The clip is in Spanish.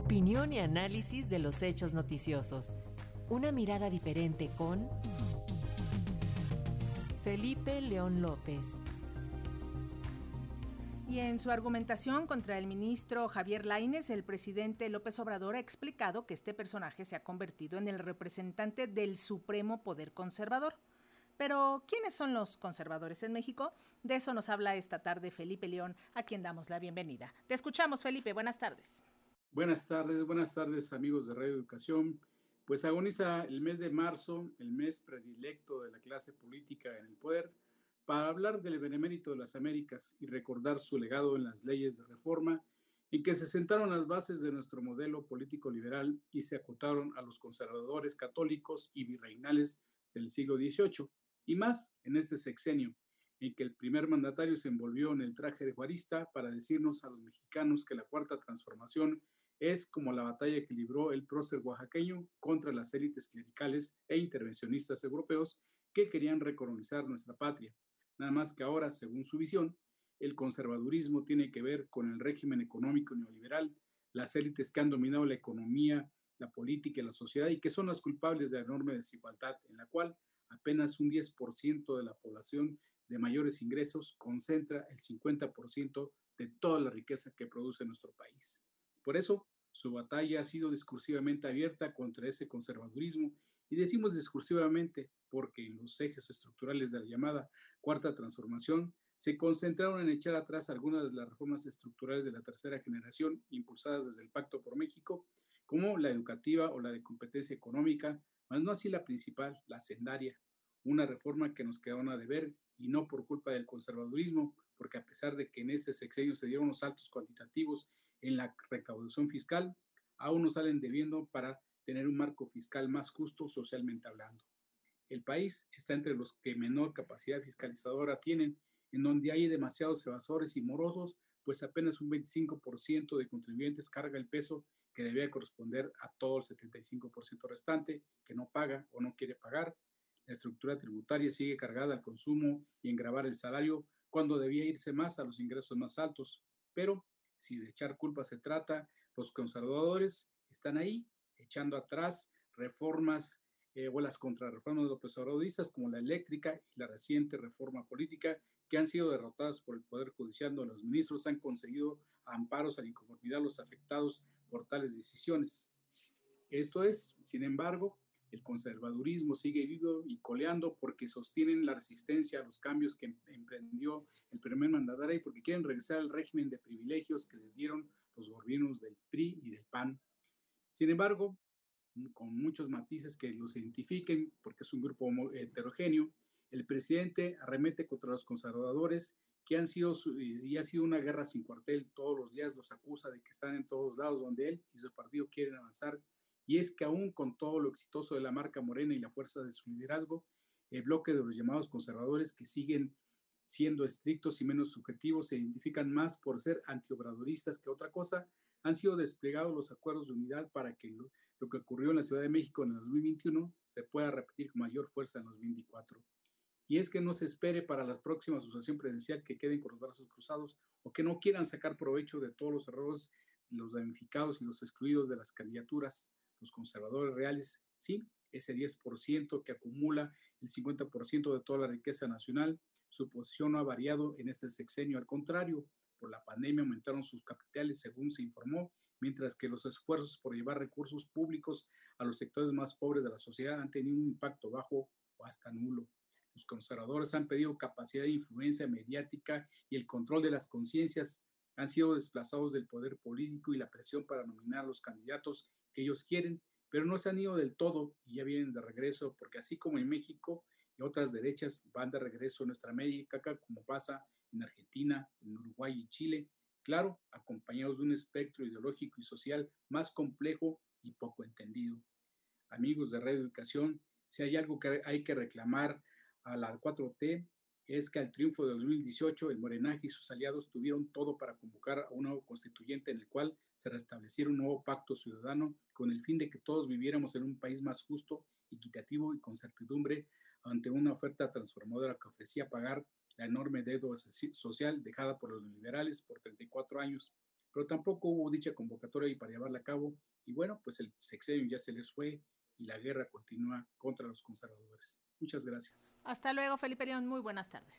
Opinión y análisis de los hechos noticiosos. Una mirada diferente con Felipe León López. Y en su argumentación contra el ministro Javier Laines, el presidente López Obrador ha explicado que este personaje se ha convertido en el representante del supremo poder conservador. Pero, ¿quiénes son los conservadores en México? De eso nos habla esta tarde Felipe León, a quien damos la bienvenida. Te escuchamos, Felipe. Buenas tardes. Buenas tardes, buenas tardes, amigos de Radio Educación. Pues agoniza el mes de marzo, el mes predilecto de la clase política en el poder para hablar del benemérito de las Américas y recordar su legado en las leyes de reforma, en que se sentaron las bases de nuestro modelo político liberal y se acotaron a los conservadores católicos y virreinales del siglo XVIII, y más en este sexenio, en que el primer mandatario se envolvió en el traje de juarista para decirnos a los mexicanos que la cuarta transformación es como la batalla que libró el prócer oaxaqueño contra las élites clericales e intervencionistas europeos que querían recolonizar nuestra patria Nada más que ahora, según su visión, el conservadurismo tiene que ver con el régimen económico neoliberal, las élites que han dominado la economía, la política y la sociedad y que son las culpables de la enorme desigualdad en la cual apenas un 10% de la población de mayores ingresos concentra el 50% de toda la riqueza que produce nuestro país. Por eso, su batalla ha sido discursivamente abierta contra ese conservadurismo y decimos discursivamente porque los ejes estructurales de la llamada cuarta transformación se concentraron en echar atrás algunas de las reformas estructurales de la tercera generación impulsadas desde el Pacto por México, como la educativa o la de competencia económica, mas no así la principal, la sendaria, una reforma que nos quedaron a deber y no por culpa del conservadurismo, porque a pesar de que en este sexenio se dieron los saltos cuantitativos en la recaudación fiscal, aún nos salen debiendo para tener un marco fiscal más justo socialmente hablando. El país está entre los que menor capacidad fiscalizadora tienen, en donde hay demasiados evasores y morosos, pues apenas un 25% de contribuyentes carga el peso que debía corresponder a todo el 75% restante que no paga o no quiere pagar. La estructura tributaria sigue cargada al consumo y en grabar el salario cuando debía irse más a los ingresos más altos. Pero si de echar culpa se trata, los conservadores están ahí echando atrás reformas eh, o las contrarreformas de los obradistas como la eléctrica y la reciente reforma política que han sido derrotadas por el Poder Judicial, donde los ministros han conseguido amparos a la inconformidad de los afectados por tales decisiones. Esto es, sin embargo, el conservadurismo sigue vivo y coleando porque sostienen la resistencia a los cambios que emprendió el primer mandatario y porque quieren regresar al régimen de privilegios que les dieron los gobiernos del PRI y del PAN sin embargo, con muchos matices que los identifiquen, porque es un grupo heterogéneo, el presidente arremete contra los conservadores, que han sido, y ha sido una guerra sin cuartel, todos los días los acusa de que están en todos lados donde él y su partido quieren avanzar, y es que aún con todo lo exitoso de la marca Morena y la fuerza de su liderazgo, el bloque de los llamados conservadores que siguen siendo estrictos y menos subjetivos se identifican más por ser antiobradoristas que otra cosa, han sido desplegados los acuerdos de unidad para que lo, que ocurrió en la Ciudad de México en el 2021 se pueda repetir con mayor fuerza en el 2024. Y es que no se espere para la próxima asociación presidencial que queden con los brazos cruzados o que no quieran sacar provecho de todos los errores, los damnificados y los excluidos de las candidaturas, los conservadores reales, sí, ese 10% que acumula el 50% de toda la riqueza nacional, su posición no ha variado en este sexenio, al contrario, por la pandemia aumentaron sus capitales, según se informó, mientras que los esfuerzos por llevar recursos públicos a los sectores más pobres de la sociedad han tenido un impacto bajo o hasta nulo. Los conservadores han pedido capacidad de influencia mediática y el control de las conciencias. Han sido desplazados del poder político y la presión para nominar los candidatos que ellos quieren, pero no se han ido del todo y ya vienen de regreso, porque así como en México y otras derechas van de regreso a nuestra América, como pasa en Argentina, en Uruguay y Chile, claro, acompañados de un espectro ideológico y social más complejo y poco entendido. Amigos de Radio Educación, si hay algo que hay que reclamar a la 4T, es que al triunfo de 2018 el Morenaje y sus aliados tuvieron todo para convocar a un nuevo constituyente en el cual se restableciera un nuevo pacto ciudadano con el fin de que todos viviéramos en un país más justo, equitativo y con certidumbre ante una oferta transformadora que ofrecía pagar la enorme deuda social dejada por los liberales por 34 años. pero tampoco hubo dicha convocatoria para llevarla a cabo. Y bueno, pues el sexenio ya se les fue y la guerra continúa contra los conservadores. Muchas gracias. Hasta luego, Felipe León. Muy buenas tardes.